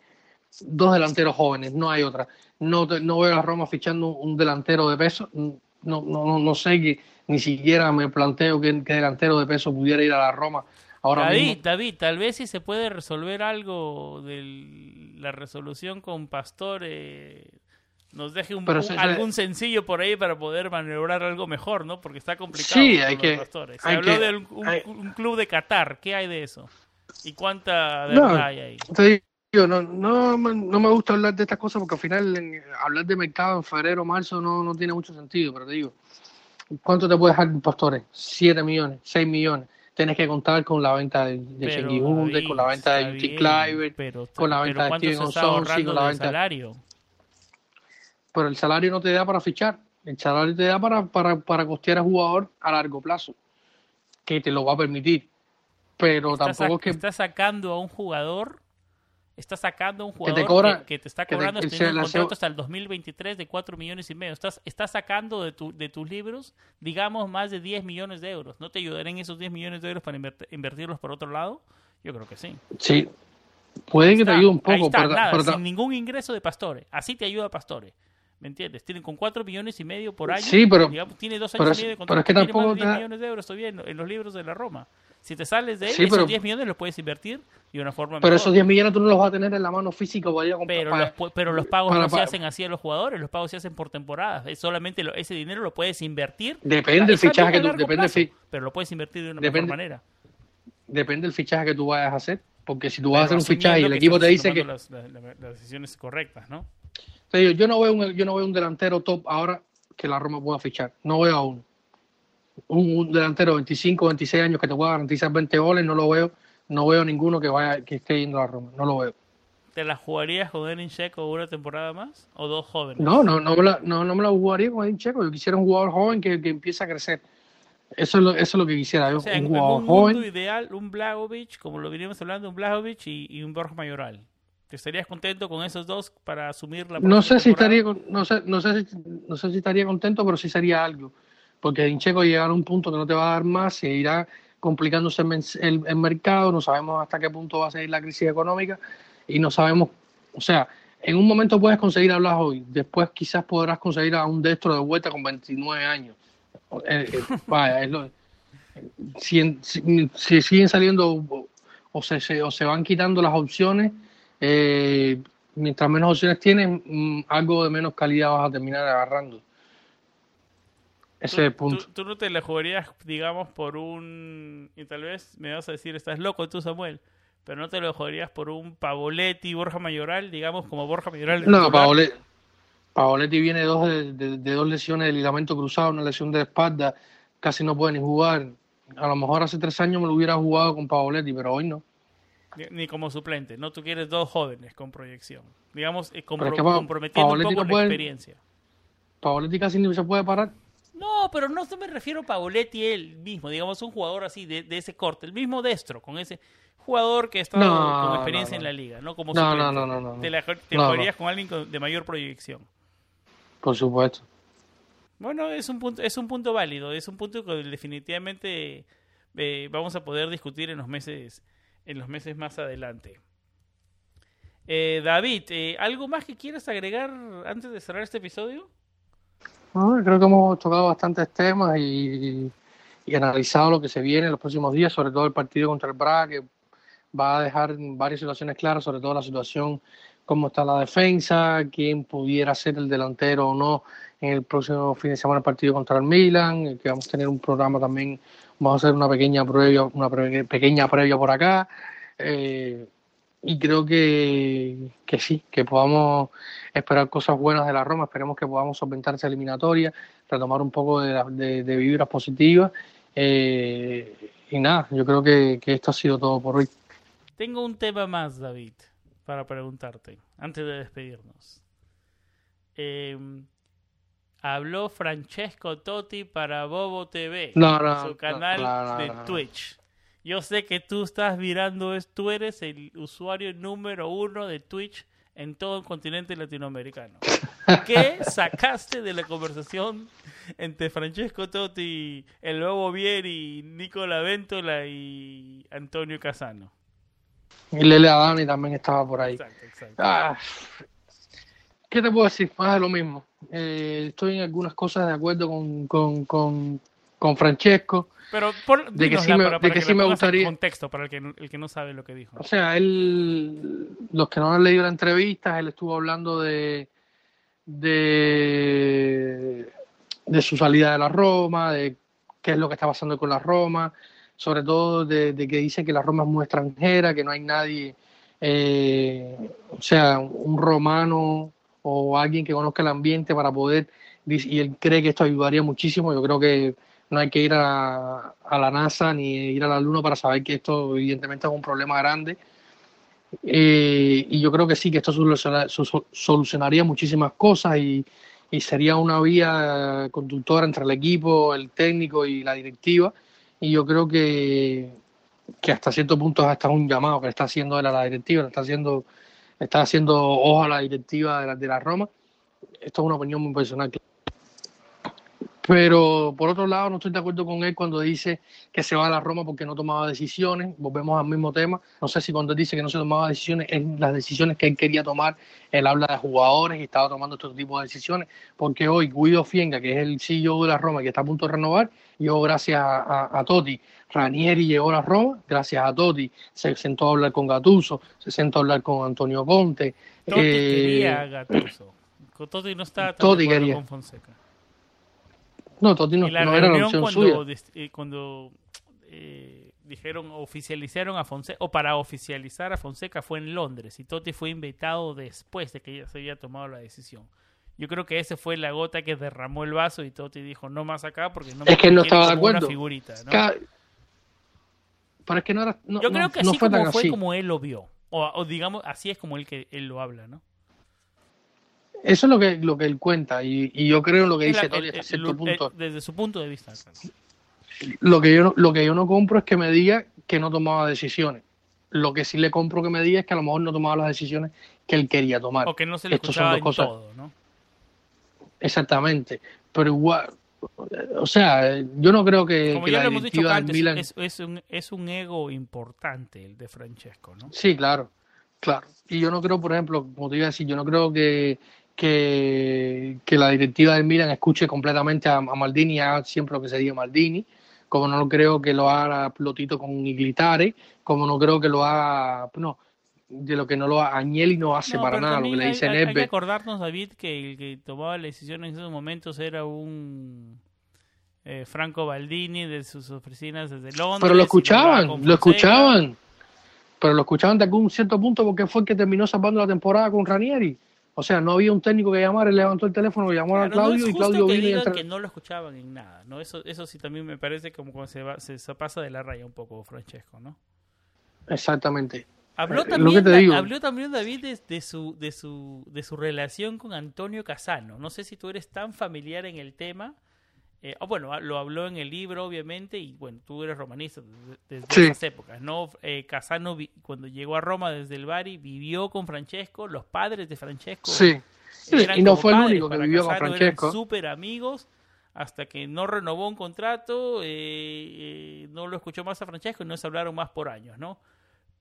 Dos delanteros jóvenes, no hay otra. No, no veo a Roma fichando un delantero de peso. No, no, no, no sé que ni siquiera me planteo que, que delantero de peso pudiera ir a la Roma ahora
David,
mismo.
David, tal vez si se puede resolver algo de la resolución con Pastore, nos deje un,
se-
algún sencillo por ahí para poder maniobrar algo mejor, ¿no? Porque está complicado.
Sí,
con
hay que-
Pastore. Se
hay
habló
que-
de un, un-
hay-
un club de Qatar, ¿qué hay de eso? ¿Y cuánta
No,
verdad hay ahí?
Te no, no, me- no me gusta hablar de estas cosas porque al final en- hablar de mercado en febrero, marzo no, no tiene mucho sentido, pero te digo, ¿cuánto te puede dejar Pastores? ¿Siete millones? ¿Seis millones? Tienes que contar con la venta de, de Hunde, con la venta de Kluivert,
pero,
con la venta de
¿cuánto
Steven
ahorrando
con la venta-
salario?
pero el salario no te da para fichar, el salario te da para, para, para costear al jugador a largo plazo, que te lo va a permitir, pero
Está,
tampoco es que...
está sacando a un jugador está sacando un jugador que,
cobra-
que te está
que te-
cobrando
el
teniendo un
la
contrato hasta el 2023 de 4 millones y medio. Estás, estás sacando de, tu, de tus libros, digamos, más de 10 millones de euros. ¿No te ayudarían esos 10 millones de euros para invert- invertirlos por otro lado? Yo creo que sí.
Sí, puede que te ayude un
ahí
poco,
está,
pero,
nada,
pero
sin ningún ingreso de Pastore. Así te ayuda Pastore. ¿Me entiendes? Tienen con 4 millones y medio por año.
Sí, pero-
digamos, tiene dos
pero
años y medio de
pero
contrato.
es que tampoco
más de 10
te da-
millones de euros todavía en, en los libros de la Roma. Si te sales de él,
Sí,
esos
pero-
10 millones los puedes invertir de una forma
pero
mejor.
esos 10 millones tú no los vas a tener en la mano física para ir a comprar.
Pero
para-
los, pero los pagos
para-
no se hacen así a los jugadores, los pagos se hacen por temporadas. Es solamente lo- ese dinero lo puedes invertir.
Depende del fichaje que tú, depende,
plazo,
fi-
pero lo puedes invertir de una
Depende-
mejor manera.
depende del fichaje que tú vayas a hacer. Porque si tú vas a hacer un fichaje y el equipo te dice que...
Las, decisiones correctas, ¿no?
yo no veo un, yo no veo un delantero top ahora que la Roma pueda fichar. No veo a uno. Un, delantero de 25, 26 años que te pueda garantizar 20 goles, no lo veo. No veo ninguno que vaya que esté yendo a Roma. No lo veo.
¿Te la jugarías con Edin Checo una temporada más? ¿O dos jóvenes?
No, no, no me la, no, no me la jugaría con Edin Checo. Yo quisiera un jugador joven que, que empiece a crecer. Eso es lo, eso es lo que quisiera.
O sea, un jugador un joven. mundo ideal, un Blagovic, como lo veníamos hablando, un Blagovic y, un Borja Mayoral. ¿Te estarías contento con esos dos para asumir la
No sé si estaría no sé, no sé si, no sé si estaría contento, pero sí sería algo. Porque Edin Checo llegará a un punto que no te va a dar más, se irá complicándose el, el mercado, no sabemos hasta qué punto va a seguir la crisis económica y no sabemos, o sea, en un momento puedes conseguir a Blas hoy, después quizás podrás conseguir a un destro de vuelta con 29 años. Eh, eh, vaya, es lo, si, si, siguen saliendo o se, o se van quitando las opciones, eh, mientras menos opciones tienen, mm, algo de menos calidad vas a terminar agarrando. Ese es el punto.
Tú, no te la jugarías, digamos, por un... Y tal vez me vas a decir, estás loco tú, Samuel pero no te lo joderías por un Pavoletti, Borja Mayoral, digamos, como Borja Mayoral.
No, Pavoletti, viene de dos, de, dos lesiones de ligamento cruzado, una lesión de espalda, casi no puede ni jugar. A lo mejor hace tres años me lo hubiera jugado con Pavoletti, pero hoy no.
Ni, como suplente, no tú quieres dos jóvenes con proyección. Digamos, eh, comprometiendo un poco la experiencia.
Pavoletti casi ni se puede parar.
No, pero no me refiero a Pavoletti él mismo, digamos un jugador así de, de ese corte, el mismo destro, con ese jugador que está con experiencia en la liga, no como
no, no, no, no,
Te, la, jugarías con alguien de mayor proyección.
Por supuesto.
Bueno, es un punto, es un punto válido, es un punto que definitivamente eh, vamos a poder discutir en los meses, en los meses más adelante. Eh, David, eh, ¿algo más que quieras agregar antes de cerrar este episodio?
Creo que hemos tocado bastantes temas y, y, analizado lo que se viene en los próximos días, sobre todo el partido contra el Braga, que va a dejar varias situaciones claras, sobre todo la situación, cómo está la defensa, quién pudiera ser el delantero o no en el próximo fin de semana el partido contra el Milan, que vamos a tener un programa también, vamos a hacer una pequeña previa, una pequeña previa por acá. Eh, y creo que, que, sí, que podamos esperar cosas buenas de la Roma, esperemos que podamos solventar esa eliminatoria, retomar un poco de, de, vibras positivas. Eh, y nada, yo creo que, que esto ha sido todo por hoy.
Tengo un tema más, David, para preguntarte, antes de despedirnos. Em, habló Francesco Totti para Bobo TV, su canal de Twitch. Yo sé que tú estás mirando, tú eres el usuario número uno de Twitch en todo el continente latinoamericano. ¿Qué sacaste de la conversación entre Francesco Totti, el Bobo Vieri, Nicola Ventola y Antonio Casano?
Y Lele Adani también estaba por ahí. Exacto, exacto. Ah, ¿Qué te puedo decir? Más de lo mismo. Eh, estoy en algunas cosas de acuerdo con, con, con, con Francesco.
Pero por, de que sí me, para, de que, sí me gustaría. contexto para el que, el que no sabe lo que dijo.
O sea, él, los que no han leído la entrevista, él estuvo hablando de, de, de su salida de la Roma, de qué es lo que está pasando con la Roma, sobre todo de, que dice que la Roma es muy extranjera, que no hay nadie, eh, o sea, un romano o alguien que conozca el ambiente para poder, y él cree que esto ayudaría muchísimo, yo creo que no hay que ir a, la NASA ni ir a la Luna para saber que esto evidentemente es un problema grande. Eh, y yo creo que sí, que esto solucionaría muchísimas cosas y, sería una vía conductora entre el equipo, el técnico y la directiva y yo creo que, que hasta cierto punto hasta un llamado que está haciendo a la directiva, está haciendo, está haciendo ojo a la directiva de la, de la Roma. Esto es una opinión muy personal. Pero por otro lado, no estoy de acuerdo con él cuando dice que se va a la Roma porque no tomaba decisiones. Volvemos al mismo tema. No sé si cuando él dice que no se tomaba decisiones, es las decisiones que él quería tomar. Él habla de jugadores y estaba tomando este tipo de decisiones. Porque hoy Guido Fienga, que es el CEO de la Roma, que está a punto de renovar, yo gracias a, a, Totti. Ranieri llegó a la Roma, gracias a Totti. Se sentó a hablar con Gatuso, se sentó a hablar con Antonio Conte.
Totti quería a eh, Gattuso. Totti no estaba tan Totti quería. con Fonseca.
No, Totti no, era la
cuando,
suya.
Eh, cuando eh, dijeron, oficializaron a Fonseca, o para oficializar a Fonseca fue en Londres y Totti fue invitado después de que ya se había tomado la decisión. Yo creo que ese fue la gota que derramó el vaso y Totti dijo no más acá porque no
es que no estaba de acuerdo.
figurita, ¿no?
Ca- Pero es que no era. no-
Yo creo
no-
que
no
así
fue
como fue
así.
como él lo vio. O, o digamos, así es como él que él lo habla, ¿no?
Eso es lo que, lo que él cuenta. Y, y yo creo en lo que dice Totti hasta cierto punto.
desde su punto de vista.
Lo que, yo no, lo que yo no compro es que me diga que no tomaba decisiones. Lo que sí le compro que me diga es que a lo mejor no tomaba las decisiones que él quería tomar.
O que no se le
Estos son dos
en
cosas.
todo, ¿no?
Exactamente. Pero igual, o sea, yo no creo que,
Como
que
ya
la
lo hemos dicho antes,
Milan...
es, es un, es un ego importante el de Francesco, ¿no?
Sí, claro, claro. Y yo no creo, por ejemplo, como te iba a decir, yo no creo que, que, que la directiva del Milan escuche completamente a, a Maldini y haga siempre lo que se diga Maldini, como no creo que lo haga Plotito con Iglitare, como no creo que lo haga, no, de lo que no lo haga Agnelli no hace
No,
para nada, lo que le dice
hay, hay que acordarnos, David, que el que tomaba las decisiones en esos momentos era un eh, Franco Baldini de sus oficinas desde Londres.
Pero lo escuchaban, lo escuchaban. Pero lo escuchaban de algún cierto punto porque fue el que terminó salvando la temporada con Ranieri. O sea, no había un técnico que llamara, él levantó el teléfono, llamó a
Claro, no
Claudio
es
y
justo
Claudio
que
vino y
digan que no lo escuchaban en nada, ¿no? Eso, eso sí también me parece como cuando se, va, se, se pasa de la raya un poco, Francesco, ¿no?
Exactamente.
Habló
Eh,
también, habló también David de, de su, de, su, de su relación con Antonio Casano. No sé si tú eres tan familiar en el tema. Eh, ah, bueno, ah, lo habló en el libro, obviamente, y bueno, tú eres romanista desde, desde
Sí.
esas épocas, ¿no? Eh, Casano, cuando llegó a Roma desde el Bari, vivió con Francesco, los padres de Francesco
Sí. Y no fue el único que vivió con
Casano, eran
Francesco.
súper amigos hasta que no renovó un contrato, eh, eh, no lo escuchó más a Francesco y no se hablaron más por años, ¿no?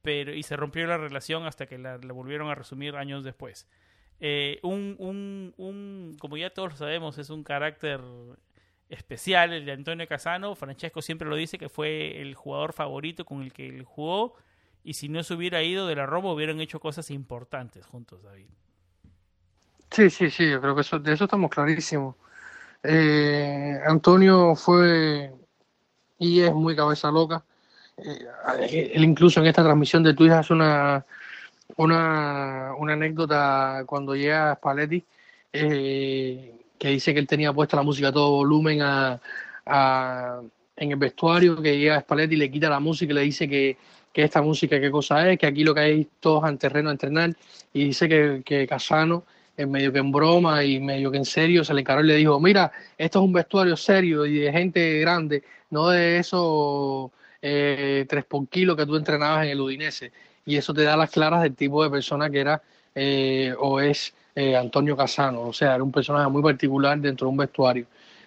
Pero, y se rompió la relación hasta que la, la volvieron a resumir años después. Un, un, un, como ya todos lo sabemos, es un carácter especial el de Antonio Casano. Francesco siempre lo dice que fue el jugador favorito con el que él jugó. Y si no se hubiera ido de la Roma, hubieran hecho cosas importantes juntos, David.
Sí, sí, sí, yo creo que eso, de eso estamos clarísimos. Eh, Antonio fue y es muy cabeza loca. Eh, él incluso en esta transmisión de Twitch hace una, una, una anécdota cuando llega Spalletti, eh, que dice que él tenía puesta la música a todo volumen a, a- en el vestuario, que llega Spalletti y le quita la música y le dice que, que esta música qué cosa es, que aquí lo que hay todos en terreno a entrenar, y dice que, que Casano, en medio que en broma y medio que en serio, se le encaró y le dijo, mira, esto es un vestuario serio y de gente grande, no de esos eh, tres por kilo que tú entrenabas en el Udinese. Y eso te da las claras del tipo de persona que era eh, o es eh, Antonio Casano. O sea, era un personaje muy particular dentro de un vestuario.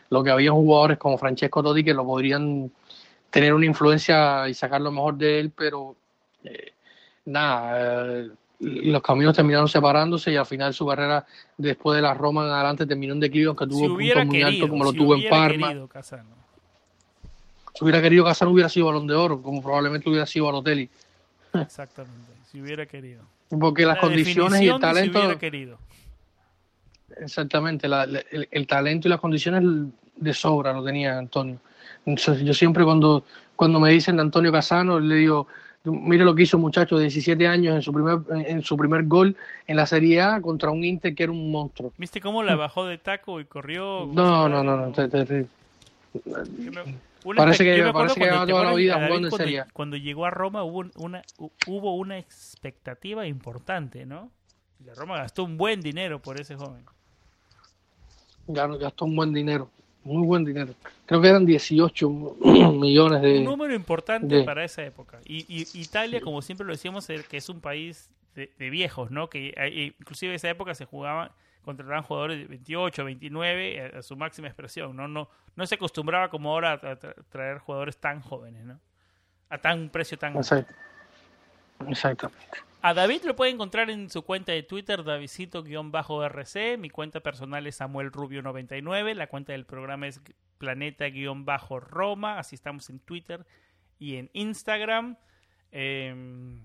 Lo que había jugadores como Francesco Totti que lo podrían tener una influencia y sacar lo mejor de él, pero eh, nada, eh, los caminos terminaron separándose y al final su carrera después de la Roma en adelante terminó en declive, aunque tuvo
si hubiera
puntos muy altos como lo
si
tuvo en
hubiera
Parma.
querido Casano.
Si hubiera querido Casano hubiera sido balón de oro, como probablemente hubiera sido Balotelli.
Exactamente, si hubiera querido.
Porque las
La
condiciones y el
Si
talento. Exactamente, la- la- el, el talento y las condiciones de sobra lo tenía Antonio. Entonces, yo siempre cuando, cuando me dicen de Antonio Casano, le digo, mire lo que hizo un muchacho de 17 años en su primer, en su primer gol en la Serie A contra un Inter que era un monstruo.
¿Viste cómo la bajó de taco y corrió?
No, no, no, no, te- te- te-
Yo me- una
Parece que-
me
parece que
cuando-
lleva
¿te
toda la vida jugando en Serie A?
cuando llegó a Roma hubo una, hu- hubo una expectativa importante, ¿no? La Roma gastó un buen dinero por ese joven.
Gastó un buen dinero, muy buen dinero. Creo que eran 18 millones de...
un número importante
de-
para esa época. Y, y Italia, como siempre lo decíamos, que es un país de, de viejos, ¿no? Que eh, inclusive en esa época se jugaban, contrataban jugadores de 28, 29 a, a su máxima expresión, ¿no? No, no se acostumbraba como ahora a tra- traer jugadores tan jóvenes, ¿no? A tan precio tan alto.
Exacto. Exactamente.
A David lo puede encontrar en su cuenta de Twitter, Davidcito-RC. Mi cuenta personal es Samuel Rubio99. La cuenta del programa es Planeta-Roma. Así estamos en Twitter y en Instagram. Eh,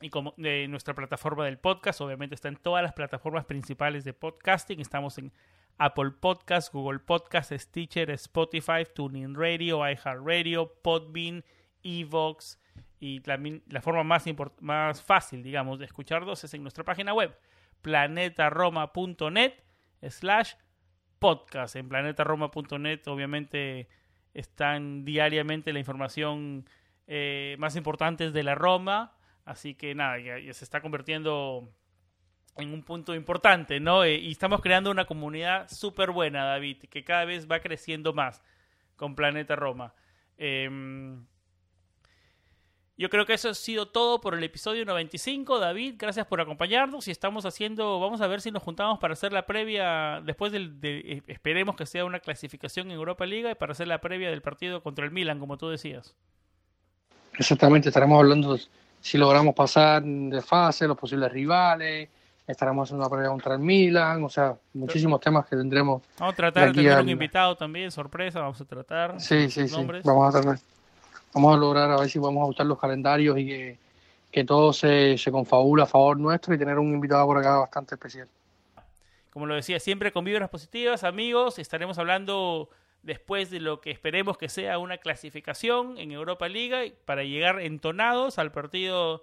y como de nuestra plataforma del podcast, obviamente está en todas las plataformas principales de podcasting. Estamos en Apple Podcast, Google Podcast, Stitcher, Spotify, TuneIn Radio, iHeartRadio, Podbean, Evox y la, la forma más, más fácil, digamos, de escucharlos es en nuestra página web, planetaroma.net slash podcast. En planetaroma.net obviamente están diariamente la información eh, más importante de la Roma, así que nada, ya, se está convirtiendo en un punto importante, ¿no? Eh, y estamos creando una comunidad súper buena, David, que cada vez va creciendo más con Planeta Roma. Em, yo creo que eso ha sido todo por el episodio 95. David, gracias por acompañarnos y estamos haciendo, vamos a ver si nos juntamos para hacer la previa, después del, de, eh, esperemos que sea una clasificación en Europa Liga y para hacer la previa del partido contra el Milan, como tú decías.
Exactamente, estaremos hablando si logramos pasar de fase, los posibles rivales, estaremos haciendo una previa contra el Milan, o sea, muchísimos temas que tendremos.
Vamos a tratar de tener un invitado también, sorpresa, vamos a tratar.
Sí, sí, sí, vamos a tratar vamos a lograr a ver si podemos ajustar los calendarios y que, que todo se, se confabula a favor nuestro y tener un invitado por acá bastante especial.
Como lo decía, siempre con vibras positivas, amigos. Estaremos hablando después de lo que esperemos que sea una clasificación en Europa Liga para llegar entonados al partido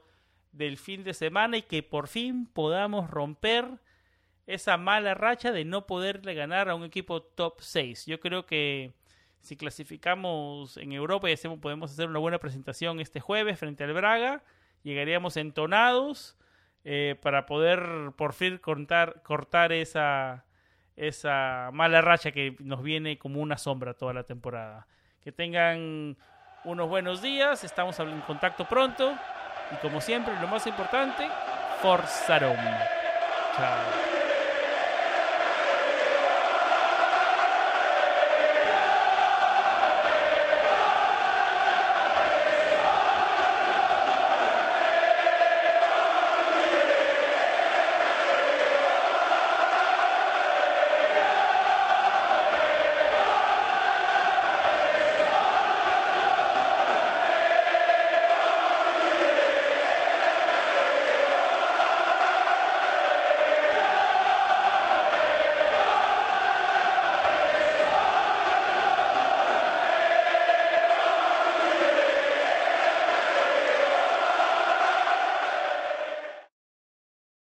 del fin de semana y que por fin podamos romper esa mala racha de no poderle ganar a un equipo top 6. Yo creo que si clasificamos en Europa y hacemos, podemos hacer una buena presentación este jueves frente al Braga, llegaríamos entonados eh, para poder por fin cortar, cortar esa, esa mala racha que nos viene como una sombra toda la temporada. Que tengan unos buenos días, estamos en contacto pronto y como siempre, lo más importante, Forza Roma. Chao.